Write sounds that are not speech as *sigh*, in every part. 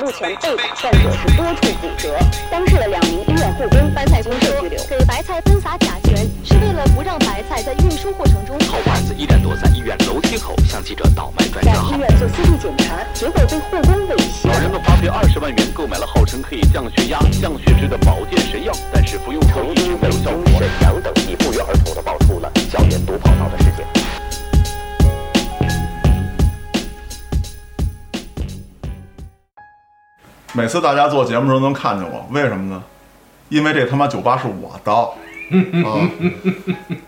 目前被打患者是多处骨折，当事的两名医院护工白菜公社拘留。给白菜喷洒甲醛是为了不让白菜在运输过程中。好汉子一点躲在医院楼梯口向记者倒卖专在家号医。院做 CT 检查，结果被护工威胁。老人们花费二十万元购买了号称可以降血压、降血脂的保健神药，但是服用后一直没有效果。沈阳等地不约而同地爆出了校园毒跑道的事件。每次大家做节目的时候能看见我，为什么呢？因为这他妈酒吧是我的 *laughs* 啊。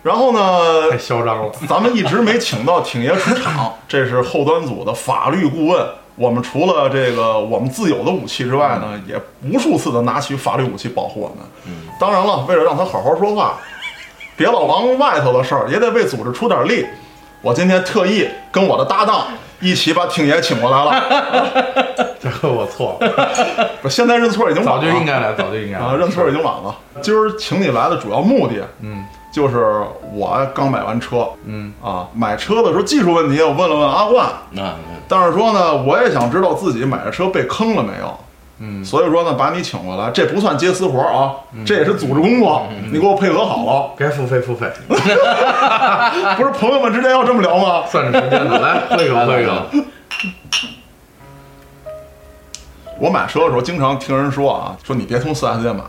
然后呢太，嚣张了。咱们一直没请到挺爷出场，这是后端组的法律顾问。我们除了这个我们自有的武器之外呢，也无数次的拿起法律武器保护我们。当然了，为了让他好好说话，别老往外头的事儿，也得为组织出点力。我今天特意跟我的搭档一起把挺爷请过来了。*laughs* 这个我错。了，*laughs* 不，现在认错已经晚早，就应该来，早就应该啊，认错已经晚了。今儿请你来的主要目的，嗯。就是我刚买完车，嗯。啊，买车的时候技术问题，我问了问阿冠，那但是说呢，我也想知道自己买的车被坑了没有。嗯，所以说呢，把你请过来，这不算接私活啊，这也是组织工作，你给我配合好了。该付费付费，*laughs* 不是朋友们之间要这么聊吗？算着时间的，来喝一口，喝一口。我买车的时候经常听人说啊，说你别从 4S 店买，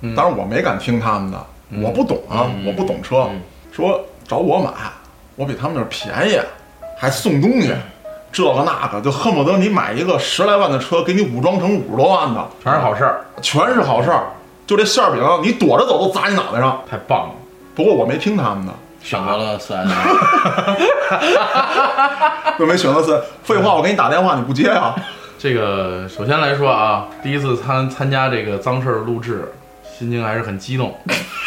嗯。当然我没敢听他们的，我不懂啊，我不懂车，说找我买，我比他们那儿便宜，还送东西，这个那个，就恨不得你买一个十来万的车，给你武装成五十多万的，全是好事儿，全是好事儿。就这馅儿饼，你躲着走都砸你脑袋上。太棒了。不过我没听他们的，选择了四 S 店，又没选择四废话，我给你打电话你不接啊？*laughs* 这个首先来说啊，第一次参参加这个脏事儿录制，心情还是很激动。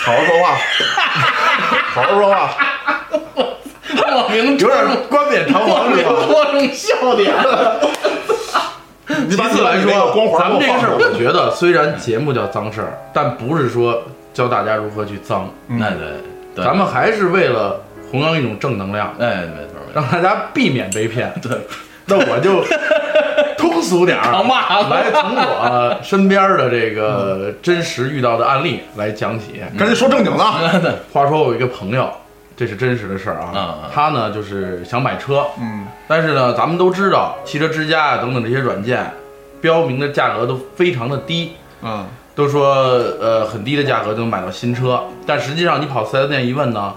好好说话，*laughs* 好好说话，有点冠冕堂皇是吧？戳中笑点。其次来说，环咱们这个事儿，我觉得虽然节目叫脏事儿，但不是说教大家如何去脏，那对，咱们还是为了弘扬一种正能量，哎，没错没错，让大家避免被骗。对，那我就通俗点儿，*laughs* 来从我身边的这个真实遇到的案例来讲起。赶紧说正经的。话说我有一个朋友，这是真实的事儿啊他呢就是想买车，嗯，但是呢，咱们都知道汽车之家啊等等这些软件，标明的价格都非常的低，嗯，都说呃很低的价格就能买到新车，但实际上你跑四 S 店一问呢，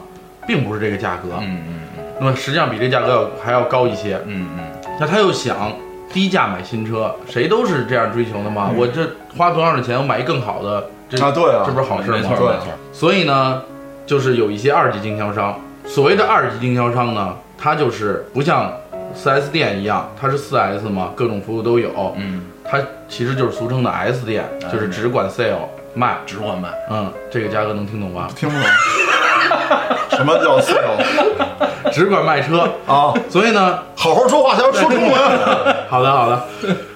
并不是这个价格，嗯嗯嗯。那么实际上比这价格要还要高一些。嗯嗯那他又想低价买新车，谁都是这样追求的嘛。我这花同样的钱，我买一更好的，这啊对啊。这不是好嗯，事吗？没错没错，所以呢，就是有一些二级经销商。所谓的二级经销商呢，它就是不像 4S 店一样，它是 4S 嘛，各种服务都有。嗯，它其实就是俗称的 S 店，就是只管 sale 卖。只管卖，嗯，这个价格能听懂吧？听不懂。*laughs* 什么叫 sale 只管卖车。啊？所以呢，好好说话，还要说中文。*laughs* 好的，好的。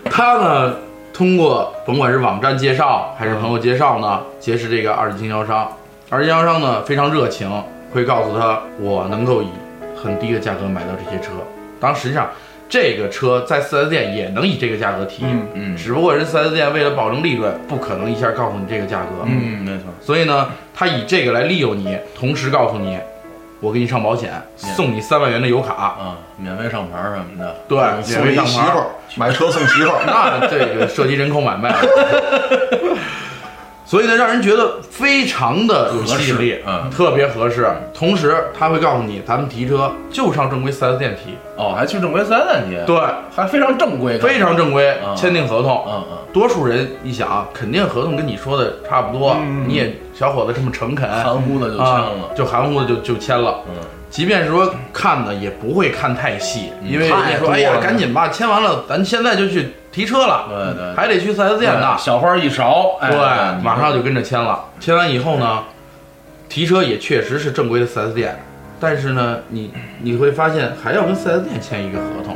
他呢，通过甭管是网站介绍还是朋友介绍呢，结识这个二级经销商。二级经销商呢非常热情，会告诉他我能够以很低的价格买到这些车。当然，实际上这个车在 4S 店也能以这个价格提，嗯嗯只不过人 4S 店为了保证利润，不可能一下告诉你这个价格。嗯，没错，所以呢，他以这个来利诱你，同时告诉你，我给你上保险，送你三万元的油卡。啊，免费上牌什么的，对，免送费上牌一媳妇。儿，*laughs* 买车送媳妇儿。那这个涉及人口买卖，所以呢，让人觉得非常的有吸引力，嗯。特别合适。同时，他会告诉你，咱们提车就上正规 4S 店提，哦，还去正规四 S 店提，对，还非常正规，非常正规，嗯签订合同。嗯嗯，多数人一想啊，肯定合同跟你说的差不多，你也小伙子这么诚恳，含糊的就签啊了，就含糊的就就签了。嗯，即便是说看呢，也不会看太细，因为人家说，哎呀，赶紧吧，签完了，咱现在就去提车了，对对，还得去 4S 店呢。小花一勺，哎对，马上就跟着签了。签完以后呢，提车也确实是正规的 4S 店，但是呢，你你会发现还要跟 4S 店签一个合同。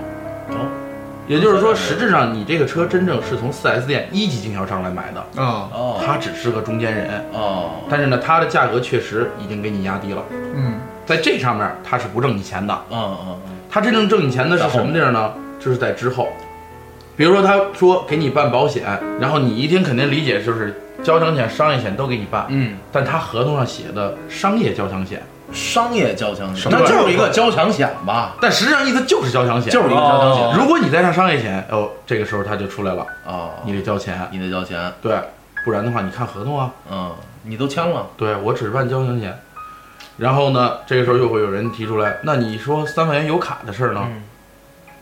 哦也就是说，实质上你这个车真正是从 4S 店一级经销商来买的，啊，哦他只是个中间人，哦，但是呢，他的价格确实已经给你压低了，嗯，在这上面他是不挣你钱的。嗯嗯嗯，他真正挣你钱的是什么地儿呢？就是在之后，比比如说他说给你办保险，然后你一听肯定理解就是交强险、商业险都给你办，嗯，但他合同上写的商业交强险，商业交强险，那就是一个交强险吧，但实际上意思就是交强险，就是一个交强险。哦。如果你再上商业险，哦，这个时候他就出来了，啊，你得交钱，你得交钱，对，不然的话你看合同啊，嗯，你都签了，对我只办交强险。然后呢，这个时候又会有人提出来，那你说三万元油卡的事儿呢？嗯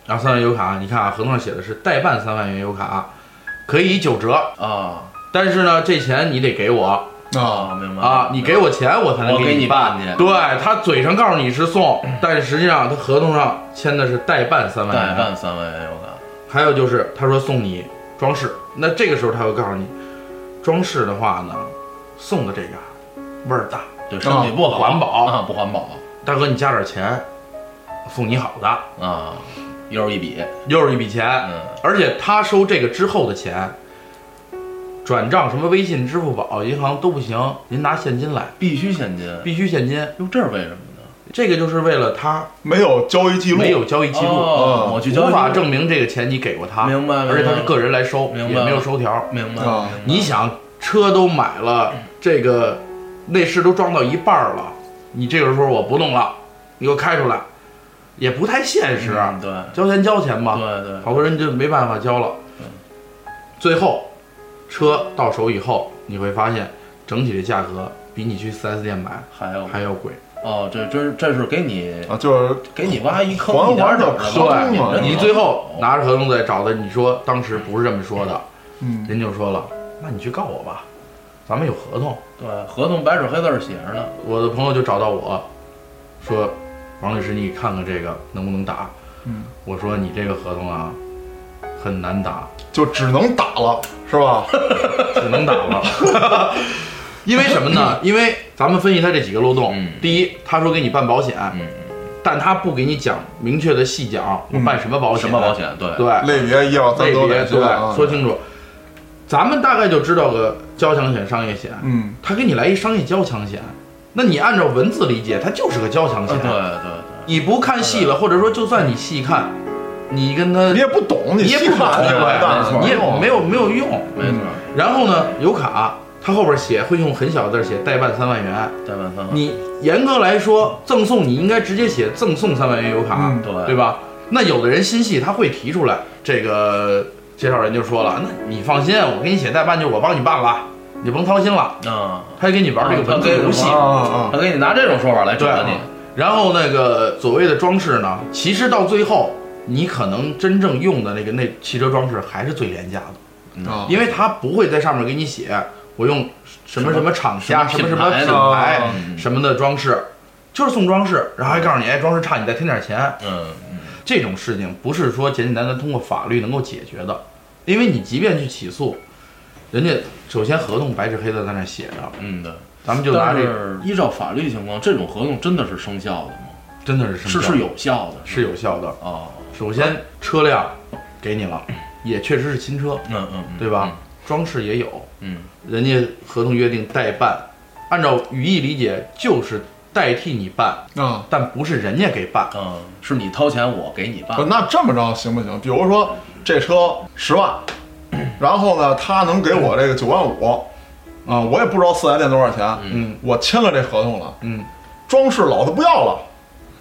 然后三万元油卡，你看啊，合同上写的是代办三万元油卡，可以九折，啊。但是呢，这钱你得给我啊，明白啊，你给我钱我才能我给你你办去。对他嘴上告诉你是送，但是实际上他合同上签的是代办三万元。代办三万元油卡，还有就是他说送你装饰，那这个时候他会告诉你，装饰的话呢，送的这个味儿大，对身体不好，环保啊，不环保。大哥你加点钱，送你好的，啊，又是一笔，又是一笔钱，嗯。而且他收这个之后的钱，转账什么微信、支付宝、银行都不行，您拿现金来，必须现金，必须现金。哟，这是为什么呢？这个就是为了他没有交易记录，没有交易记录，哦我去交无法证明这个钱你给过他，明白明白。而且他是个人来收，也没有收条。明白啊明白。你想，车都买了，这个内饰都装到一半儿了，你这个时候我不弄了，你给我开出来，也不太现实。嗯对交钱交钱吧，对对，好多人就没办法交了。最后，车到手以后，你会发现整体的价格比你去四 S 店买还要还要贵。哦，这这这是给你啊，就是给你挖一坑，还一点完的点儿合同嘛你最后拿着合同再找的，你说当时不是这么说的，嗯，人就说了，那你去告我吧，咱们有合同。对合同白纸黑字儿写着呢，我的朋友就找到我，说，王律师，你看看这个能不能打？嗯，我说你这个合同啊，很难打，就只能打了，是吧？*laughs* 只能打了。因为什么呢？因为咱们分析他这几个漏洞。嗯第一，他说给你办保险，嗯，但他不给你讲明确的细讲，我办什么保险，什么保？险？对对，类别一二三类别都得说对啊，说清楚。咱们大概就知道个交强险、商业险，嗯，他给你来一商业交强险，那你按照文字理解，它就是个交强险。啊对对对，你不看戏了，或者说就算你细看，你跟他你也不懂，你也不懂，你也完蛋对，你也没有没有用。没错，然后呢，油卡它后边写会用很小的字儿写代办三万元，代办三万，你严格来说赠送你应该直接写赠送三万元油卡，嗯对对吧？那有的人心细，他会提出来，这个介绍人就说了，那你放心，我给你写代办就我帮你办了，你甭操心了。啊，他给你玩这个文字游戏，啊啊他给你拿这种说法来对整你，然后那个所谓的装饰呢，其实到最后，你可能真正用的那个那汽车装饰还是最廉价的，啊！因为它不会在上面给你写我用什么什么厂家、什什么么什么品品牌什么的装饰，就是送装饰，然后还告诉你，哎，装饰差你再添点钱。嗯嗯，这种事情不是说简简单单通过法律能够解决的，因为你即便去起诉，人家首先合同白纸黑字在那写着，嗯对。咱们就拿但这个依照法律情况，这种合同真的是生效的吗？真的是生效是是有效的，是有效的。啊，首先车辆给你了，也确实是新车，嗯嗯，嗯对吧？？装饰也有，嗯人家合同约定代办，按照语义理解就是代替你办，嗯，但不是人家给办。嗯，是你掏钱，我给你办，，那这么着行不行？比如说这车十万，*clears throat* 然后呢，他能给我这个九万五，啊，我也不知道四 S 店多少钱，嗯我签了这合同了，嗯装饰老子不要了，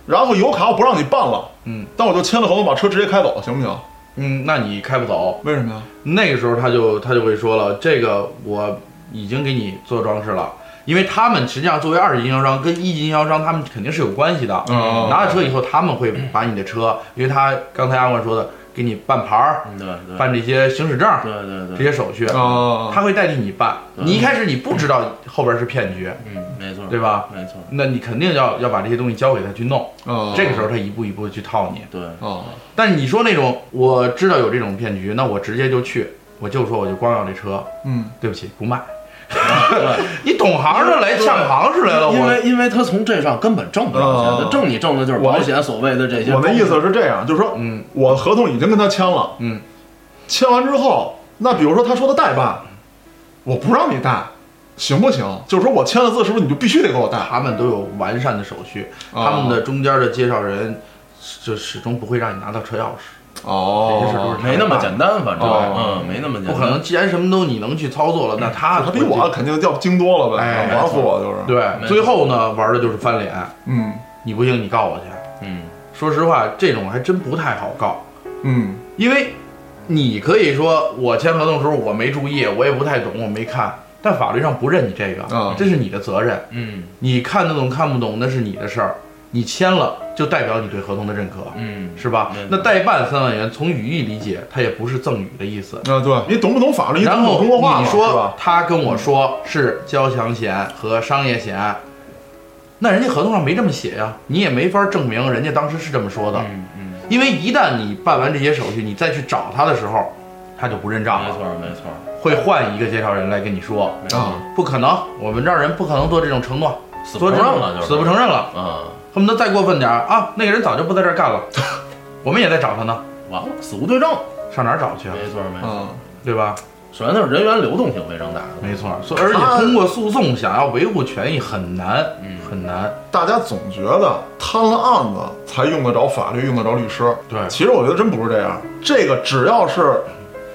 然后油卡我不让你办了，嗯但我就签了合同，把车直接开走，行不行？嗯，那你开不走。为什么呀？那个时候他就他就会说了，这个我已经给你做装饰了。因为他们实际上作为二级经销商跟一级经销商，他们肯定是有关系的。嗯拿了车以后，他们会把你的车，因为他刚才阿冠说的，给你办牌儿、嗯对对，办这些行驶证、对对对，这些手续，啊，他会代替你办。你一开始你不知道后边是骗局，嗯，没错，对吧？没错，那你肯定要要把这些东西交给他去弄。哦这个时候他一步一步地去套你。对，哦，但是你说那种我知道有这种骗局，那我直接就去，我就说我就光要这车，嗯，对不起，不卖。*laughs* 你懂行的来呛行是来了，因为因为他从这上根本挣不着钱，哦他挣你挣的就是保险所谓的这些。我的意思是这样，就是说嗯我合同已经跟他签了，嗯，签完之后，那比如说他说的代办，我不让你代，行不行？就是说我签了字，是不是你就必须得给我代？他们都有完善的手续，哦他们的中间的介绍人就始终不会让你拿到车钥匙。哦，没那么简单，反正对嗯，没那么简单。不可能，既然什么都你能去操作了，那他他比我肯定要精多了呗，哎玩死我就是。，对最后呢玩的就是翻脸，嗯。你不行你告我去。嗯，说实话，这种还真不太好告，嗯。因为你可以说我签合同的时候我没注意，我也不太懂，我没看，但法律上不认你这个，啊这是你的责任。嗯。你看得懂看不懂那是你的事儿，你签了就代表你对合同的认可，嗯，是吧？那代办三万元，从语义理解，它也不是赠与的意思。啊，对你懂不懂法律？你然后懂中国话说？他跟我说是交强险和商业险，那人家合同上没这么写呀，你也没法证明人家当时是这么说的。嗯嗯，因为一旦你办完这些手续，你再去找他的时候，他就不认账了，没错没错会换一个介绍人来跟你说，啊，不可能，我们这儿人不可能做这种承诺，死不承认了就是，死不承认了，嗯，恨不得再过分点儿啊，那个人早就不在这儿干了，*laughs* 我们也在找他呢，完了，死无对证，上哪儿找去啊？没错没错。嗯，对吧？首先就是人员流动性非常大的，没错，所以而且通过诉讼想要维护权益很难，嗯很难。大家总觉得摊了案子才用得着法律，用得着律师。对其实我觉得真不是这样。这个只要是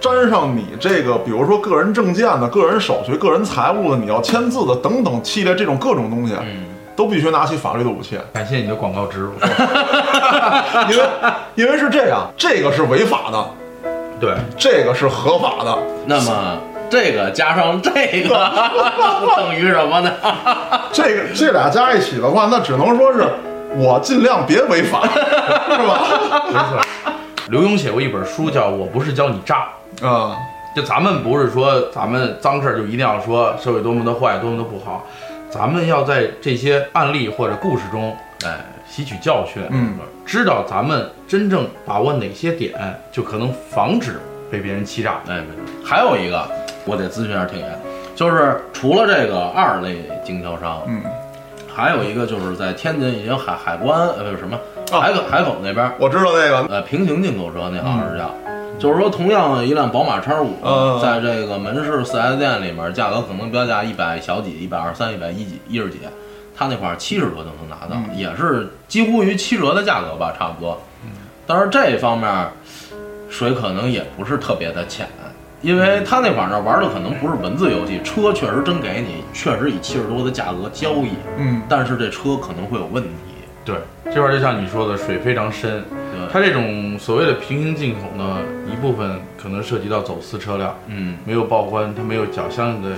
沾上你这个，比如说个人证件的、个人手续、个人财务的，你要签字的等等系列这种各种东西，嗯，都必须拿起法律的武器。感谢你的广告植入。*laughs* 因为因为是这样，这个是违法的，对，这个是合法的。那么这个加上这个 *laughs* 等于什么呢？*laughs* 这个这俩加一起的话，那只能说是我尽量别违法，是吧？没错。刘墉写过一本书，叫《我不是教你诈》。啊，就咱们不是说咱们脏事儿就一定要说社会多么的坏，多么的不好，咱们要在这些案例或者故事中哎，吸取教训，嗯，知道咱们真正把握哪些点，就可能防止被别人欺诈。哎，没错。还有一个，我得咨询一下挺爷，就是除了这个二类经销商，嗯，还有一个就是在天津已经海海关呃不是什么啊海口海口那边，我知道那个，呃平行进口车那好像是叫。就是说，同样一辆宝马叉五，嗯在这个门市四 S 店里面，价格可能标价一百小几、一百二三、一百一几、一十几，他那款七十多就能拿到，嗯也是几乎于七折的价格吧，差不多。但是这方面水可能也不是特别的浅，因为他那款儿呢玩的可能不是文字游戏，车确实真给你，确实以七十多的价格交易，嗯，但是这车可能会有问题。对，这块儿就像你说的，水非常深。对，它这种所谓的平行进口呢，一部分可能涉及到走私车辆，嗯，没有报关，它没有缴相应的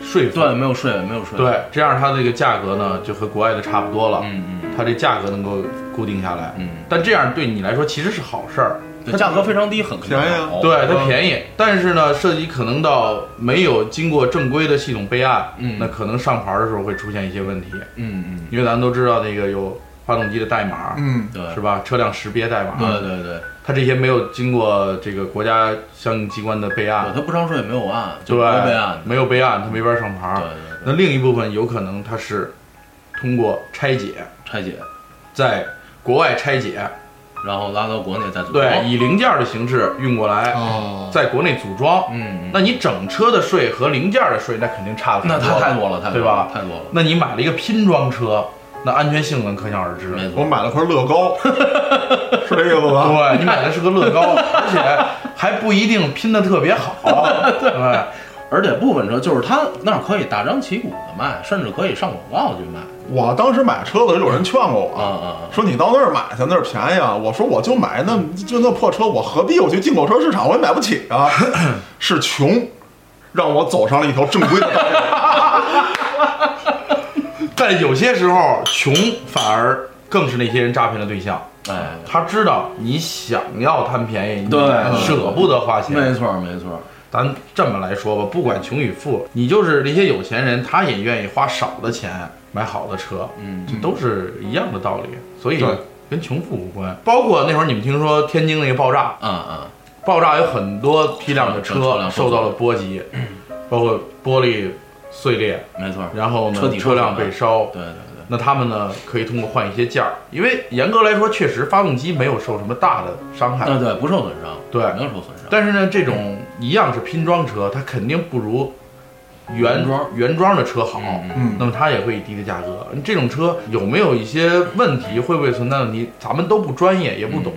税费。对，没有税，没有税。，对，这样它这个价格呢，就和国外的差不多了。嗯嗯它这价格能够固定下来。嗯，但这样对你来说其实是好事儿，它，价格非常低，很便宜啊对它嗯便宜。但是呢，涉及可能到没有经过正规的系统备案，嗯那可能上牌的时候会出现一些问题。嗯嗯，因为咱们都知道那个有发动机的代码，嗯，对，是吧？车辆识别代码，对对对，它这些没有经过这个国家相应机关的备对，案，他不上税也没有案，就对不会备案。没有备案，它没法上牌。对。对那另一部分有可能它是通过拆解，拆解，在国外拆解，然后拉到国内再组装。对，以零件的形式运过来，哦，在国内组装。嗯，那你整车的税和零件的税，那肯定差的那太太多了，太多了对吧？太多了，那你买了一个拼装车，那安全性能可想而知。没错。我买了块乐高，*laughs* 是这意思吧？对你买的是个乐高，*laughs* 而且还不一定拼的特别好。对，而且部分车就是它那儿可以大张旗鼓的卖，甚至可以上广告去卖。我当时买车的时候，有人劝过我，啊啊啊！说你到那儿买去，那儿便宜啊。我说我就买那就那破车，我何必我去进口车市场，我也买不起啊。*laughs* 是穷，让我走上了一条正规的道路。但有些时候穷反而更是那些人诈骗的对象。哎，他知道你想要贪便宜，你对舍不得花钱。没错没错。咱这么来说吧，不管穷与富，你就是那些有钱人，他也愿意花少的钱买好的车，嗯这都是一样的道理。所以对跟穷富无关。包括那会儿你们听说天津那个爆炸，嗯嗯，爆炸有很多批量的车受到了波及，包括玻璃碎裂，没错。然后呢车车辆被烧。对对对，那他们呢可以通过换一些件儿，因为严格来说，确实发动机没有受什么大的伤害。对对，不受损伤，对没有受损伤。但是呢，这种一样是拼装车，它肯定不如原原装原装的车好。嗯嗯那么它也会以低的价格。这种车有没有一些问题？会不会存在问题？咱们都不专业，也不懂。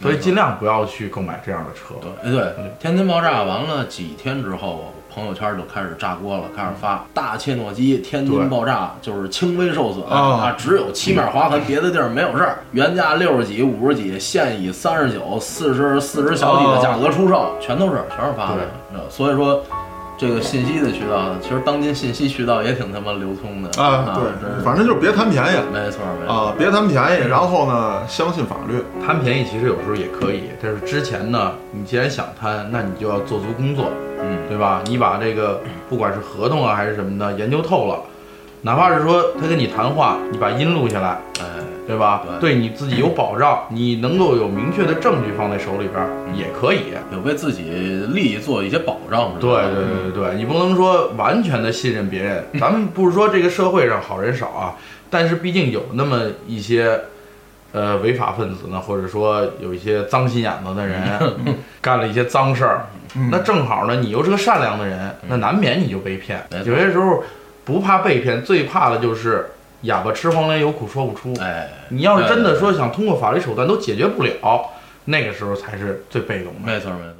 所以尽量不要去购买这样的车。对，哎对，天津爆炸完了几天之后，朋友圈就开始炸锅了，开始发大切诺基天津爆炸就是轻微受损啊只有漆面划痕，别的地儿没有事儿。原价六十几、五十几，现以三十九、四十、四十小几的价格出售，全都是全是发的。呃所以说。这个信息的渠道，其实当今信息渠道也挺他妈流通的。啊，对，反正就是别贪便宜没错没错。啊，别贪便宜，然后呢，相信法律。贪便宜其实有时候也可以，但是之前呢，你既然想贪，那你就要做足工作，嗯，对吧？你把这个不管是合同啊还是什么的研究透了，哪怕是说他跟你谈话，你把音录下来，哎，对吧？对你自己有保障，你能够有明确的证据放在手里边儿也可以。有为自己利益做一些保障，对？对对对对，你不能说完全的信任别人。*laughs* 咱们不是说这个社会上好人少啊，但是毕竟有那么一些，呃，违法分子呢，或者说有一些脏心眼子的人，*laughs* 干了一些脏事儿。那正好呢，你又是个善良的人，那难免你就被骗。有些时候不怕被骗，最怕的就是哑巴吃黄连，有苦说不出。哎，你要是真的说想通过法律手段都解决不了，那个时候才是最被动的。没错没错。